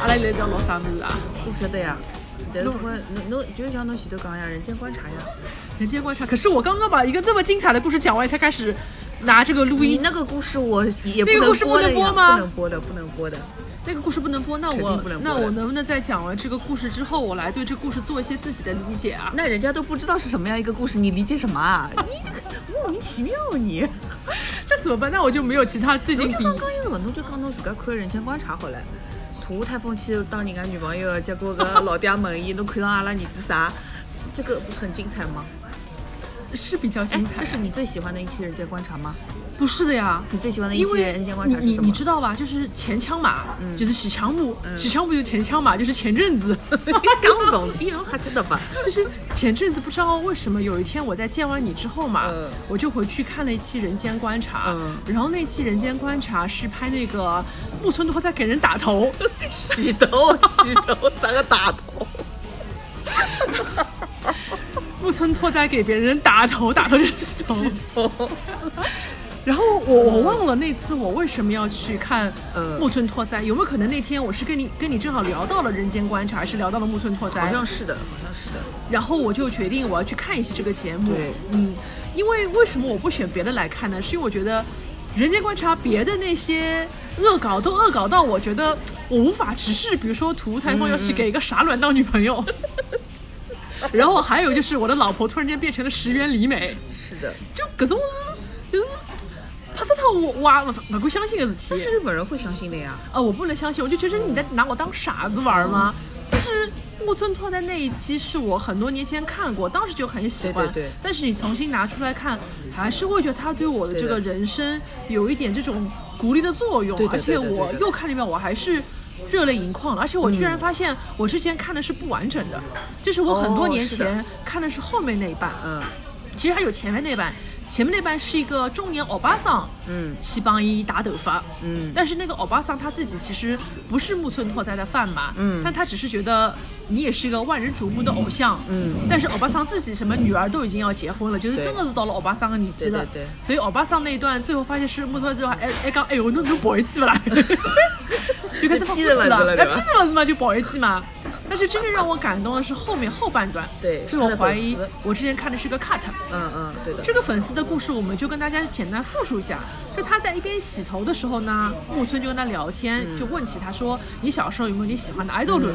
阿拉现在讲老啥物事啊？我不晓得呀，但是总归侬侬就像侬前头讲呀，人间观察呀，人间观察。可是我刚刚把一个这么精彩的故事讲完，才开始拿这个录音。你那个故事我也那个故事不能播播吗不能播的，不能播的。那个故事不能播，那我那我能不能在讲完这个故事之后，我来对这个故事做一些自己的理解啊？那人家都不知道是什么样一个故事，你理解什么啊？你这个莫名其妙你。那怎么办？那我就没有其他最近比侬就刚刚一个，侬就讲侬自家看《人间观察》好了。图台风去当人家女朋友，结果搿老爹问伊，侬看上阿拉儿子啥？这个不是很精彩吗？是比较精彩这。是你最喜欢的一期《人间观察》吗？不是的呀？你最喜欢的一期《人间观察》是什么？你知道吧？就是前枪马，嗯就是洗枪木，洗枪木就前枪嘛，就是前阵子，刚重点还真的吧？就是前阵子不知道为什么有一天我在见完你之后嘛，嗯我就回去看了一期《人间观察》，嗯然后那期《人间观察》是拍那个木村拓哉给人打头，洗头，洗头，三个打头？木村拓哉给别人打头，打头就是洗头。然后我我忘了那次我为什么要去看呃木村拓哉，有没有可能那天我是跟你跟你正好聊到了《人间观察》，还是聊到了木村拓哉？好像是的，好像是的。然后我就决定我要去看一期这个节目。对嗯，因为为什么我不选别的来看呢？是因为我觉得《人间观察》别的那些恶搞都恶搞到我觉得我无法直视，比如说涂台风要去给一个傻卵当女朋友。然后还有就是我的老婆突然间变成了石原里美，是的，就各种就是帕萨特我我不不敢相信的事体。但是日本人会相信的呀。呃，我不能相信，我就觉得你在拿我当傻子玩吗？但是木村拓哉那一期是我很多年前看过，当时就很喜欢。对对对但是你重新拿出来看，还是会觉得他对我的这个人生有一点这种鼓励的作用。对的而且对的对的我又看了一遍，我还是。热泪盈眶了，而且我居嗯然发现我之前看的是不完整的，就是我很多年前看的是后面那一半，嗯。其实还有前面那半，前面那半是一个中年欧巴桑，嗯。去帮伊打头发，嗯。但是那个欧巴桑他自己其实不是木村拓哉的饭嘛，嗯。但他只是觉得你也是一个万人瞩目的偶像，嗯。但是欧巴桑自己什么女儿都已经要结婚了，就是真的是到了欧巴桑的年纪了，对对对。所以欧巴桑那一段最后发现是木村拓哉还还讲，哎呦，侬侬跑回去不啦？就开始放批人了了，哎，对吧批人了是嘛，就跑回去嘛。但是真正让我感动的是后面后半段，对所以我怀疑我之前看的是个 cut，嗯嗯，对的。这个粉丝的故事，我们就跟大家简单复述一下。就他在一边洗头的时候呢，木村就跟他聊天，就问起他说：“你小时候有没有你喜欢的 idol？”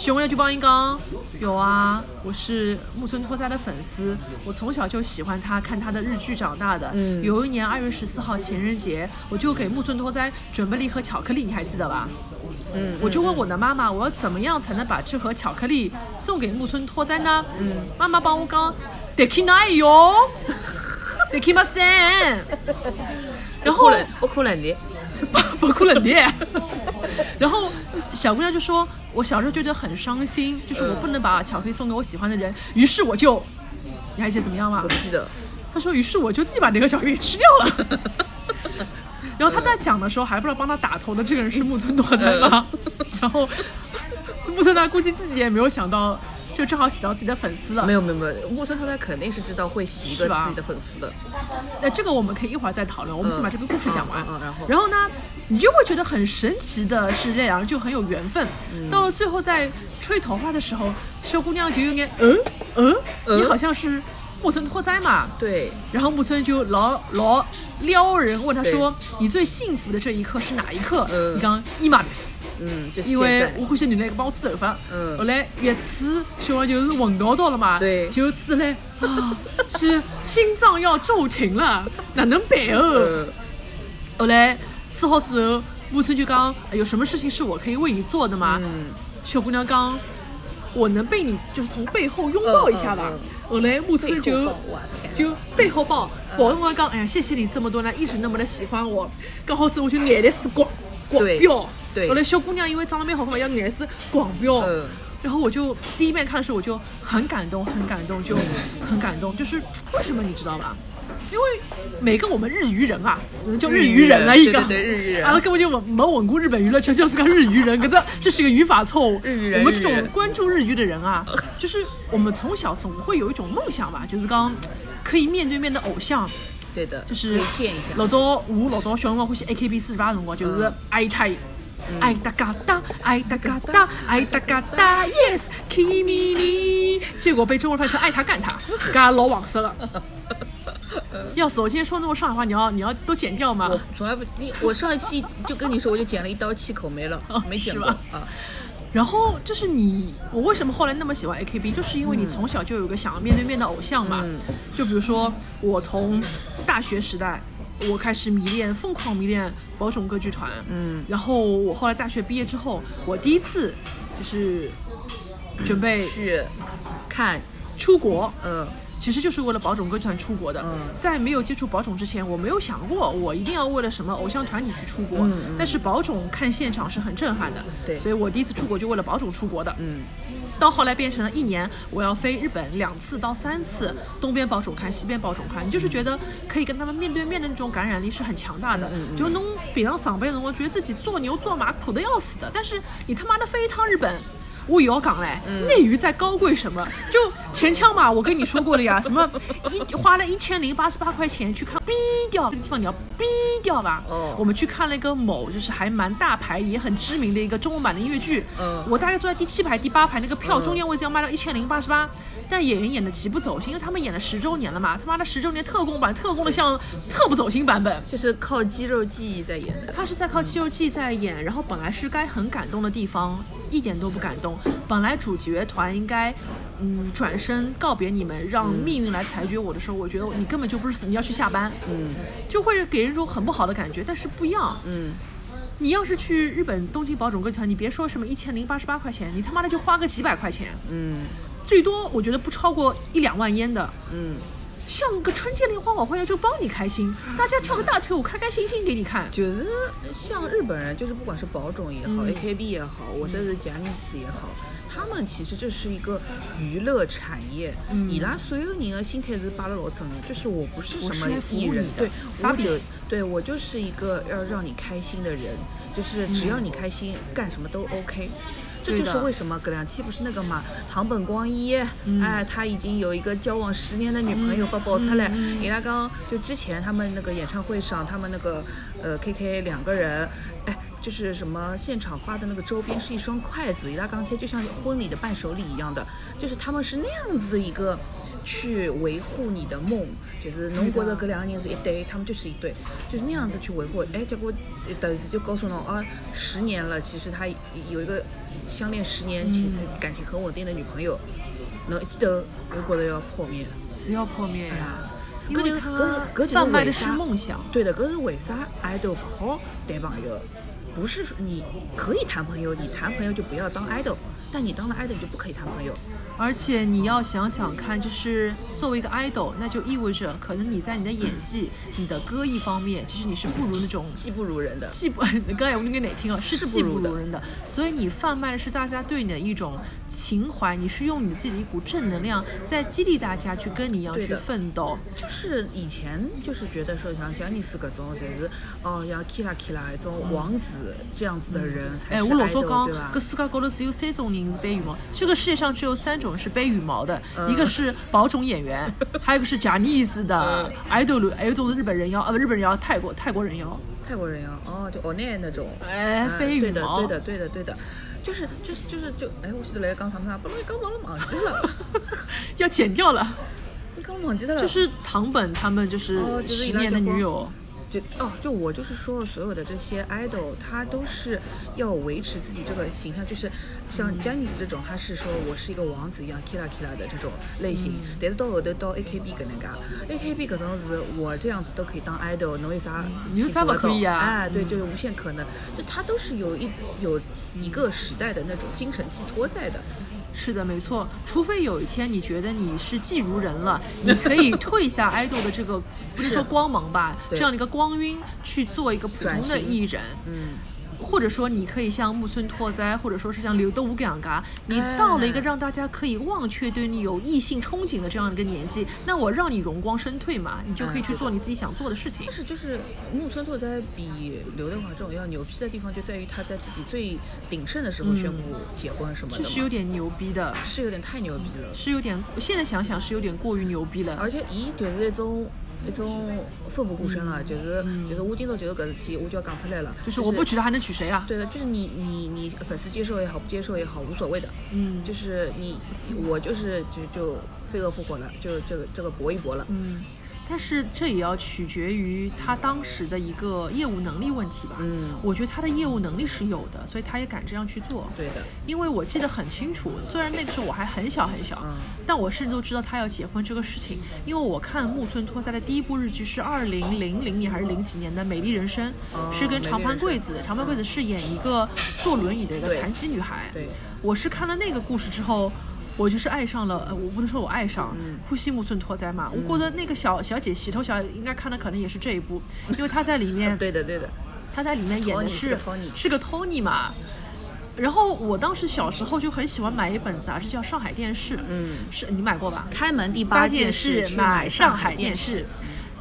熊姑娘就帮一刚有啊，我是木村拓哉的粉丝，我从小就喜欢他，看他的日剧长大的。嗯有一年二月十四号情人节，我就给木村拓哉准备了一盒巧克力，你还记得吧？嗯，我就问我的妈妈，我要怎么样才能把这盒巧克力送给木村拓哉呢？嗯，妈妈帮我讲，得去哪哟？得去马森。然后不可能，不可能的。不可能的。然后小姑娘就说：“我小时候觉得很伤心，就是我不能把巧克力送给我喜欢的人，于是我就，你还记得怎么样吗我？不记得。她说，于是我就自己把这个巧克力吃掉了。然后她在讲的时候，还不知道帮她打头的这个人是木村拓哉吗？然后木村拓哉估计自己也没有想到，就正好洗到自己的粉丝了。没。有没有没有，木村拓哉肯定是知道会洗一个自己的粉丝的。那这个我们可以一会儿再讨论，我们先把这个故事讲完。嗯然后。然后呢，你就会觉得很神奇的是，这两人就很有缘分。嗯。到了最后在吹头发的时候，小姑娘就有点嗯？嗯，嗯？你好像是木村拓哉嘛。对，然后木村就老老撩人，问他说：“你最幸福的这一刻是哪一刻？”嗯。你刚伊玛的斯，嗯，就因为我欢喜女的帮我吹头发。嗯后来越吹，小王就是闻到到了嘛，对就吹嘞 啊，是心脏要骤停了，哪能办哦？嗯后来吹好之后，木村就讲：“哎有什么事情是我可以为你做的吗？”嗯小姑娘讲：“我能被你就是从背后拥抱一下吧。嗯嗯嗯后来木村就就背后抱，抱我讲：“哎呀，谢谢你这么多年一直那么的喜欢我。”刚好是我就眼泪是狂狂对飙。对后来小姑娘因为长得蛮好看嘛，要眼泪是狂飙。嗯然后我就第一遍看的时候，我就很感动，很感动，就很感动。就是为什么你知道吧？因为每个我们日语人啊，叫日语人啊，一个，对对对日语人阿拉根本就没没混过日本娱乐圈，就是个日语人，可这这是个语法错误。日语人我们这种关注日语的人啊，就是我们从小总会有一种梦想吧，就是刚可以面对面的偶像。对的，就是见一下。老早我老早小辰光欢喜 AKB 四十八辰光，就是爱他。爱哒嘎哒，爱哒嘎哒，爱哒嘎哒，Yes，Kimi ni，结果被中国人翻译成爱他干他，嘎老黄色了。要死！我今天说那么上海话，你要你要都剪掉吗？我从来不，你我上一期就跟你说，我就剪了一刀气口没了，没剪过是吧啊。然后就是你，我为什么后来那么喜欢 AKB，就是因为你从小就有个想要面对面的偶像嘛。嗯就比如说我从大学时代，我开始迷恋，疯狂迷恋宝冢歌剧团。嗯，然后我后来大学毕业之后，我第一次就是准备去看，出国，嗯，其实就是为了宝冢歌剧团出国的。嗯在没有接触宝冢之前，我没有想过我一定要为了什么偶像团体去出国。嗯嗯但是宝冢看现场是很震撼的，对所以我第一次出国就为了宝冢出国的。嗯，到后来变成了一年我要飞日本两次到三次，东边保种看，西边保种看，你就是觉得可以跟他们面对面的那种感染力是很强大的。嗯就侬平常上班的辰光，觉得自己做牛做马苦的要死的，但是你他妈的飞一趟日本。我也要讲嘞，嗯内娱在高贵什么？就前腔嘛，我跟你说过了呀，什么一花了一千零八十八块钱去看，逼掉这个地方你要逼掉吧。哦我们去看了一个某就是还蛮大牌也很知名的一个中文版的音乐剧，嗯我大概坐在第七排、第八排，那个票嗯中间位置要卖到一千零八十八，但演员演的极不走心，因为他们演了十周年了嘛，他妈的十周年特供版，特供的像特不走心版本。就是靠肌肉记忆在演的。他是在靠肌肉记忆在演，然后本来是该很感动的地方，一点都不感动。本来主角团应该，嗯，转身告别你们，让命运来裁决我的时候，我觉得你根本就不是死，你要去下班，嗯就会给人一种很不好的感觉。但是不一样，嗯，你要是去日本东京宝冢歌剧团，你别说什么一千零八十八块钱，你他妈的就花个几百块钱，嗯最多我觉得不超过一两万烟的。嗯，像个春节联欢晚会一样，就帮你开心，大家跳个大腿舞，开开心心给你看。就是像日本人，就是不管是宝冢也好、嗯。A k b 也好，我这是贾尼斯也好，他们其实这是一个娱乐产业，嗯。伊拉所有人的心态是摆了老正的，就是我不是什么艺人对，我就对我就是一个要让你开心的人，就是只要你开心，干什么都 OK。这就是为什么葛亮七不是那个嘛，堂本光一，哎，他已经有一个交往十年的女朋友被爆出来。伊拉刚就之前他们那个演唱会上，他们那个呃 KK 两个人，哎，就是什么现场发的那个周边是一双筷子，伊拉刚切就像婚礼的伴手礼一样的，就是他们是那样子一个去维护你的梦，就是侬觉得搿两个人是一对，他们就是一对，就是那样子去维护。哎，结果呃突然就告诉侬啊，十年了，其实他有一个相恋十年情、感情很稳定的女朋友，侬一记头又觉得要破灭。是要破灭呀、呀因为搿就搿搿就是贩卖的是为啥梦想。对的，搿是为啥爱豆不好谈朋友？不是说你可以谈朋友，你谈朋友就不要当 idol，但你当了 idol 你就不可以谈朋友。而且你要想想看，就是作为一个 idol，那就意味着可能你在你的演技、你的歌艺方面，其实你是不如那种技不如人的。技不，刚才我那个哪听了是技不如人的，所以你贩卖的是大家对你的一种情怀，你是用你自己的一股正能量在激励大家去跟你一样去奋斗。就是以前就是觉得说像詹尼斯搿种才是哦要 Kira Kira 一种王子这样子的人才哎，是我老早 idol 讲对吧，搿？世界高头只有三种人是背羽毛，这个世界上只有三种是背羽毛的，嗯。一个是宝种演员，还有一个是贾尼斯的 idol，还有一种是日本人妖，呃，不日本人妖，泰国泰国人妖。泰国人妖，哦，就欧奈那种，哎嗯背羽毛。对的对的对的对的，就是就是就是就哎，我记得来讲什么啥，不，你刚忘了忘记了，要剪掉了，你刚忘记了，就是唐本他们就是哦就是十年的女友，就哦，就我就是说，所有的这些 idol，他都是要维持自己这个形象，就是像 j a n i c e 这种，他是说我是一个王子一样 kira kira 的这种类型，嗯。但是到后头到 AKB 搿能介，AKB 搿种是我这样子都可以当 idol，侬有啥有啥不可以啊哎，对，就是无限可能，就是他都是有一有一个时代的那种精神寄托在的。是的，没错。除非有一天你觉得你是技如人了，你可以退下 idol 的这个不能说光芒吧，这样的一个光晕，去做一个普通的艺人。嗯，或者说你可以像木村拓哉，或者说是像刘德武这样噶，你哎到了一个让大家可以忘却对你有异性憧憬的这样一个年纪，那我让你荣光身退嘛，你就可以去做你自己想做的事情但。是就是木村拓哉比刘德华这种要牛逼的地方，就在于他在自己最鼎盛的时候宣布结婚什么的是有点牛逼的，是有点太牛逼了。是有点，现在想想是有点过于牛逼了。而且伊就是一种一种奋不顾身了，就是就是我今朝就是搿事体，我就要讲出来了。嗯就是我不娶她还能娶谁啊？对的，就是你你你粉丝接受也好，不接受也好，无所谓的。嗯就是你我就是就就飞蛾扑火了，就这个这个搏一搏了。嗯，但是这也要取决于他当时的一个业务能力问题吧。嗯我觉得他的业务能力是有的，所以他也敢这样去做。对的，因为我记得很清楚，虽然那个时候我还很小很小，嗯但我甚至都知道他要结婚这个事情，因为我看木村拓哉的第一部日剧是二零零零年还是零几年的《美丽人生》哦是跟长盘贵子，长盘贵子是演一个坐轮椅的一个残疾女孩。对我是看了那个故事之后。我就是爱上了，呃，我不能说我爱上嗯呼吸木村拓哉嘛，我觉得那个小小姐洗头小应该看的可能也是这一部，因为她在里面 对的对的，她在里面演的是是个 Tony 是个 Tony 嘛。然后我当时小时候就很喜欢买一本杂志，叫《上海电视》。嗯是你买过吧？开门第八件件事买上上海电视。视。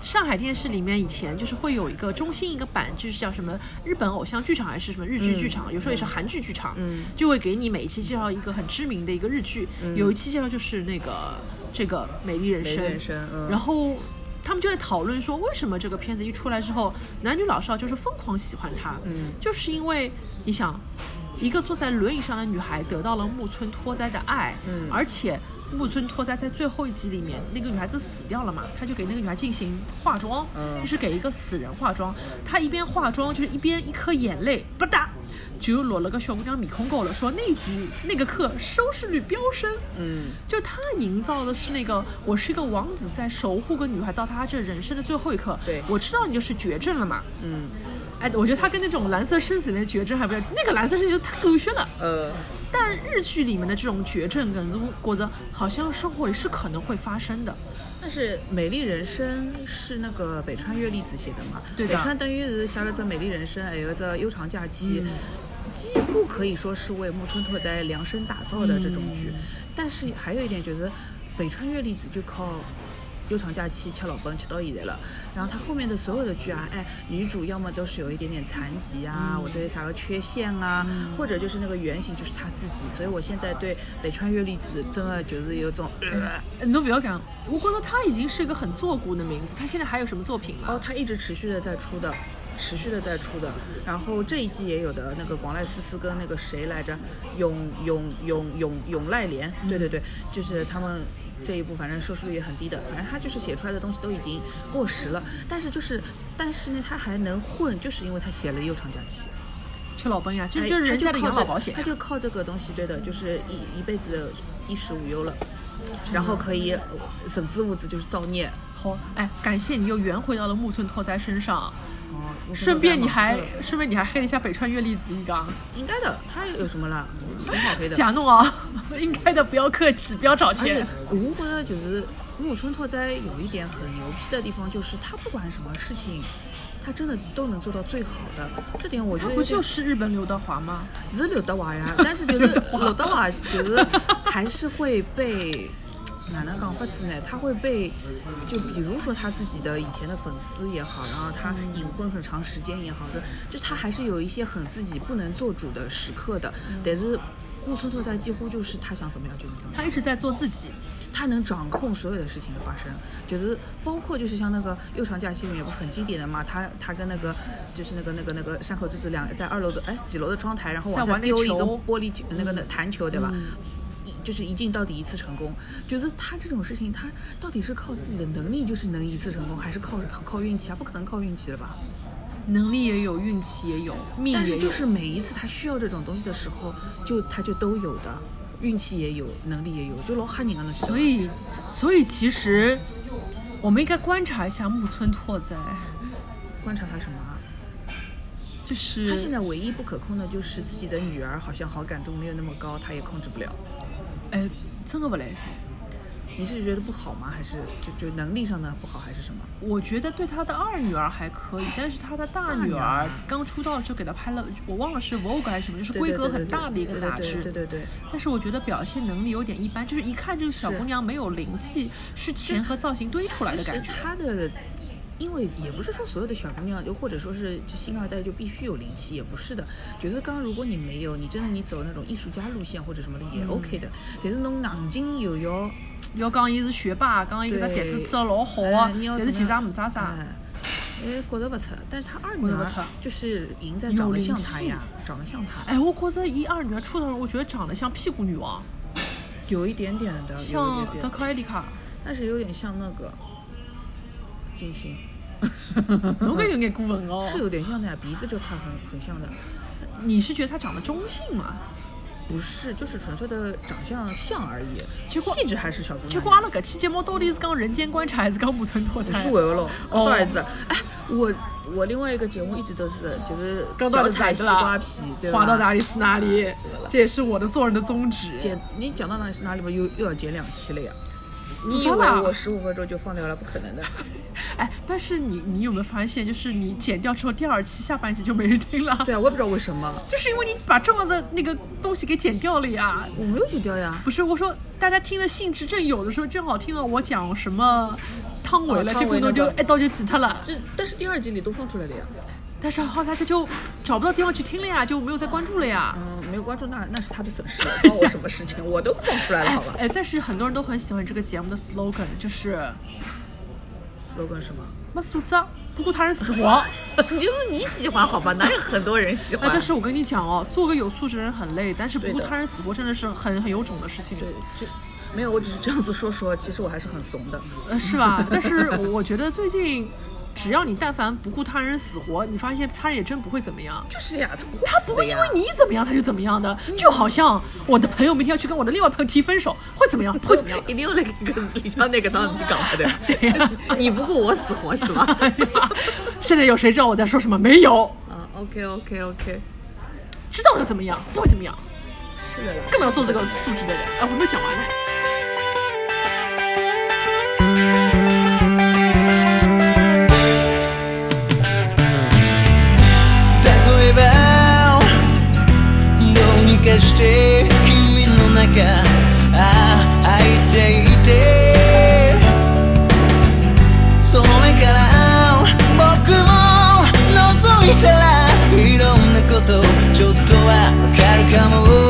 上海电视里面以前就是会有一个中心一个版，就是叫什么日本偶像剧场还是什么日剧剧场，有时候也是韩剧剧场，嗯。就会给你每一期介绍一个很知名的一个日剧，有一期介绍就是那个这个《美丽人生》，人生嗯。然后他们就在讨论说，为什么这个片子一出来之后，男女老少就是疯狂喜欢它，嗯。就是因为你想，一个坐在轮椅上的女孩得到了木村拓哉的爱，嗯。而且木村拓哉在最后一集里面，那个女孩子死掉了嘛，他就给那个女孩进行化妆，嗯就是给一个死人化妆，他一边化妆就是一边一颗眼泪吧嗒。就落了个小姑娘米空够了，说那一集那个课收视率飙升，嗯，就他营造的是那个我是一个王子在守护个女孩到他这人生的最后一刻。对我知道你就是绝症了嘛。嗯，哎，我觉得他跟那种蓝色生死恋的绝症还不一样，那个蓝色生死恋太狗血了。呃，但日剧里面的这种绝症跟如果着好像生活里是可能会发生的。但是《美丽人生》是那个北川悦吏子写的嘛？对的北川等于是写了这《美丽人生》，还有这《悠长假期》几乎可以说是为木村拓哉量身打造的这种剧。但是还有一点就是，北川悦吏子就靠。悠长假期吃老本吃到现在了，然后他后面的所有的剧啊，哎，女主要么都是有一点点残疾啊，或者有啥个缺陷啊，或者就是那个原型就是他自己，所以我现在对北川悦吏子真的就是有种，你都不要讲，我觉得他已经是一个很做古的名字。他现在还有什么作品吗？哦，他一直持续的在出的，持续的在出的。然后这一季也有的那个广濑丝丝跟那个谁来着，永永永永永濑廉，对对对，就是他们。这一部反正收视率也很低的，反正他就是写出来的东西都已经过时了，但是就是，但是呢，他还能混，就是因为他写了《悠长假期》。吃老本呀，这哎这是人家的养老保险呀他。就靠这个东西，对的，就是一一辈子的衣食无忧了，然后可以呃省资物资就是造孽。好，哎，感谢你又圆回到了木村拓哉身上，哦，顺便你还顺便你还黑了一下北川悦吏子一刚。应该的，他有什么了？很好黑的。假弄啊，应该的，不要客气，不要找钱。我觉得就是木村拓哉有一点很牛批的地方，就是他不管什么事情，他真的都能做到最好的。这点我觉得他不就是日本刘德华吗？是刘德华呀？但是就是刘德华就是还是会被。哪能讲法子呢？他会被，就比如说他自己的以前的粉丝也好，然后他隐婚很长时间也好的，就他还是有一些很自己不能做主的时刻的。但是木村拓哉几乎就是他想怎么样就能怎么样。他一直在做自己。他能掌控所有的事情的发生，就是包括就是像那个《悠长假期》里面不是很经典的嘛，他他跟那个就是那个那个那个山口智子两个在二楼的哎几楼的窗台，然后往下丢一个玻璃球那个那弹球对吧？一就是一镜到底一次成功，觉得他这种事情，他到底是靠自己的能力就是能一次成功，还是靠靠运气啊？不可能靠运气了吧？能力也有，运气也有，命也有。但是就是每一次他需要这种东西的时候，就他就都有的，运气也有，能力也有，就老吓人了。所以，所以其实我们应该观察一下木村拓哉，观察他什么啊？就是他现在唯一不可控的就是自己的女儿好像好感度没有那么高，他也控制不了。哎，真的不来噻。你是觉得不好吗？还是就就能力上的不好，还是什么？我觉得对他的二女儿还可以，但是他的大女儿儿刚出道的时候给他拍了，我忘了是 Vogue 还是什么，就是规格很大的一个杂志。对对对对。但是我觉得表现能力有点一般，就是一看这个小姑娘没有灵气，是钱和造型堆出来的感觉。她的，因为也不是说所有的小姑娘，就或者说是就星二代就必须有灵气，也不是的。就是刚如果你没有，你真的你走那种艺术家路线或者什么的也嗯 OK 的。但是侬硬劲又要，要讲伊是学霸，讲伊搿只对碟子吃了老好哎啊，但是其实也没啥啥。哎，哎，觉得不错。但是她二女儿就是赢在长得像她呀，长得像她，哎，我觉着一二女儿出道，我觉得长得像屁股女王，有一点点的，像扎点点，克艾丽卡。但是有点像那个金星。侬搿有眼过分哦。是有点像的呀，鼻子这块很很像的。你是觉得他长得中性吗？不是，就是纯粹的长相像而已，结果气质还是小姑娘。结果阿拉搿期节目到底是讲人间观察还是讲木村拓哉？苏维了，哦不好意思，哎，我我另外一个节目一直都是就是刚到脚踩西瓜皮，对吧？滑到哪里是哪里这也是我的做人的宗旨。剪你讲到哪里是哪里吧，又又要剪两期了呀？你以为我十五分钟就放掉了？不可能的。哎，但是你你有没有发现，就是你剪掉之后，第二期下半集就没人听了？对啊，我也不知道为什么，就是因为你把重要的那个东西给剪掉了呀。我没有剪掉呀。不是，我说大家听的兴致正有的时候，正好听到我讲什么汤唯了，结果呢就一刀就挤他了。这但是第二集里都放出来了呀。但是后来他就找不到地方去听了呀，就没有再关注了呀。嗯，没有关注那那是他的损失，关我什么事情？我都放出来了，好吧哎，但是很多人都很喜欢这个节目的 slogan，就是？slogan 什么？没素质，不顾他人死活。就是你喜欢好吧？哪有很多人喜哎，欢？但是我跟你讲哦，做个有素质的人很累，但是不顾他人死活真的是很很有种的事情。对，就没有，我只是这样子说说，其实我还是很怂的。呃，是吧？但是我觉得最近，只要你但凡不顾他人死活，你发现他人也真不会怎么样。就是呀，他不会，他不会因为你怎么样他就怎么样的，就好像我的朋友明天要去跟我的另外朋友提分手，会怎么样？会怎么样？一定要来跟李湘那个当机搞的。对 呀你不顾我死活是吗？哎，现在有谁知道我在说什么？没有，啊，OK OK OK，知道了怎么样？不会怎么样，是的啦。干嘛要做这个素质的人？哎，我没有讲完呢。かして君の中ああ空いていて。その目から僕も覗いたらいろんなことちょっとはわかるかも。